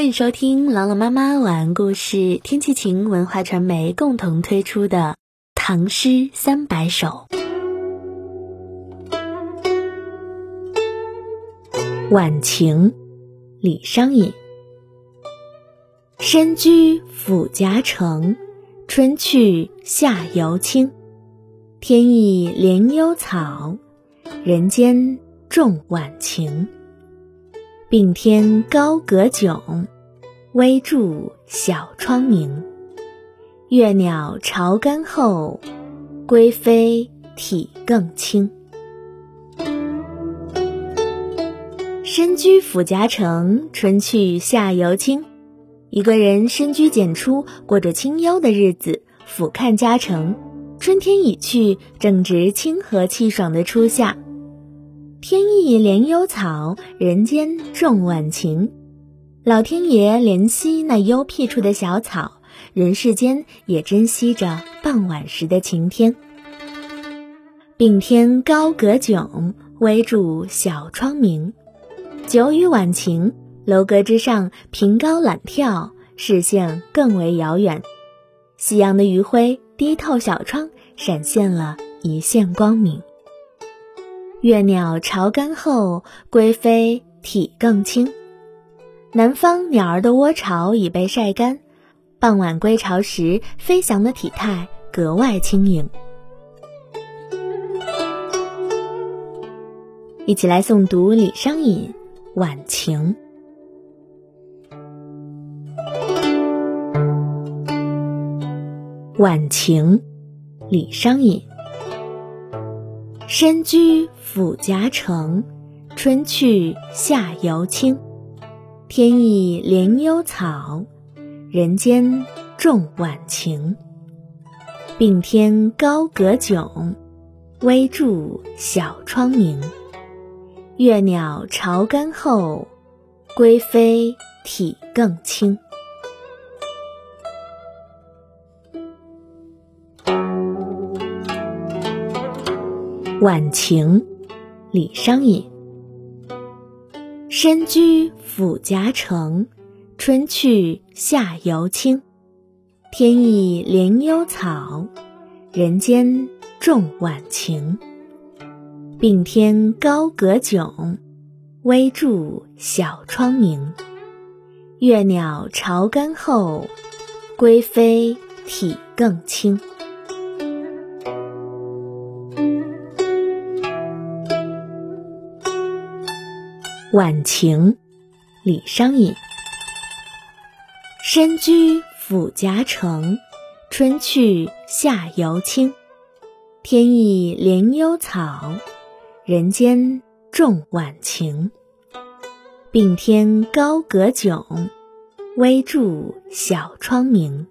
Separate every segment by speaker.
Speaker 1: 欢迎收听朗朗妈妈晚安故事，天气晴文化传媒共同推出的《唐诗三百首》。晚晴，李商隐。身居府夹城，春去夏犹青。天意怜幽草，人间重晚晴。并天高阁迥，微柱小窗明。月鸟巢干后，归飞体更轻。身居府夹城，春去夏犹清。一个人深居简出，过着清幽的日子，俯瞰家城。春天已去，正值清和气爽的初夏。天意怜幽草，人间重晚晴。老天爷怜惜那幽僻处的小草，人世间也珍惜着傍晚时的晴天。并天高阁迥，微柱小窗明。久雨晚晴，楼阁之上凭高揽眺，视线更为遥远。夕阳的余晖低透小窗，闪现了一线光明。月鸟巢干后，归飞体更轻。南方鸟儿的窝巢已被晒干，傍晚归巢时，飞翔的体态格外轻盈。一起来诵读李商隐《晚晴》。晚晴，李商隐。身居府夹城，春去夏犹青。天意怜幽草，人间重晚晴。并天高阁迥，微柱小窗明。月鸟巢干后，归飞体更轻。晚晴，李商隐。身居府夹城，春去夏犹青。天意怜幽草，人间重晚晴。并天高阁迥，微柱小窗明。月鸟巢干后，归飞体更轻。晚晴，李商隐。身居府夹城，春去夏犹青。天意怜幽草，人间重晚晴。并天高阁迥，微柱小窗明。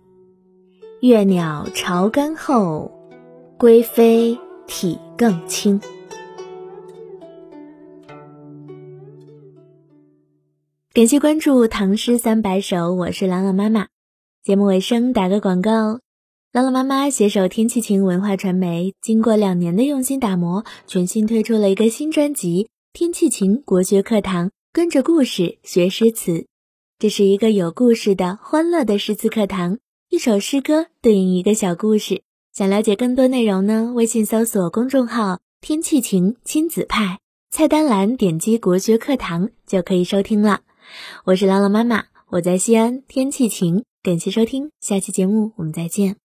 Speaker 1: 月鸟巢干后，归飞体更轻。感谢关注《唐诗三百首》，我是朗朗妈妈。节目尾声打个广告，朗朗妈妈携手天气晴文化传媒，经过两年的用心打磨，全新推出了一个新专辑《天气晴国学课堂》，跟着故事学诗词。这是一个有故事的欢乐的诗词课堂，一首诗歌对应一个小故事。想了解更多内容呢？微信搜索公众号“天气晴亲子派”，菜单栏点击“国学课堂”就可以收听了。我是朗朗妈妈，我在西安，天气晴。感谢收听，下期节目我们再见。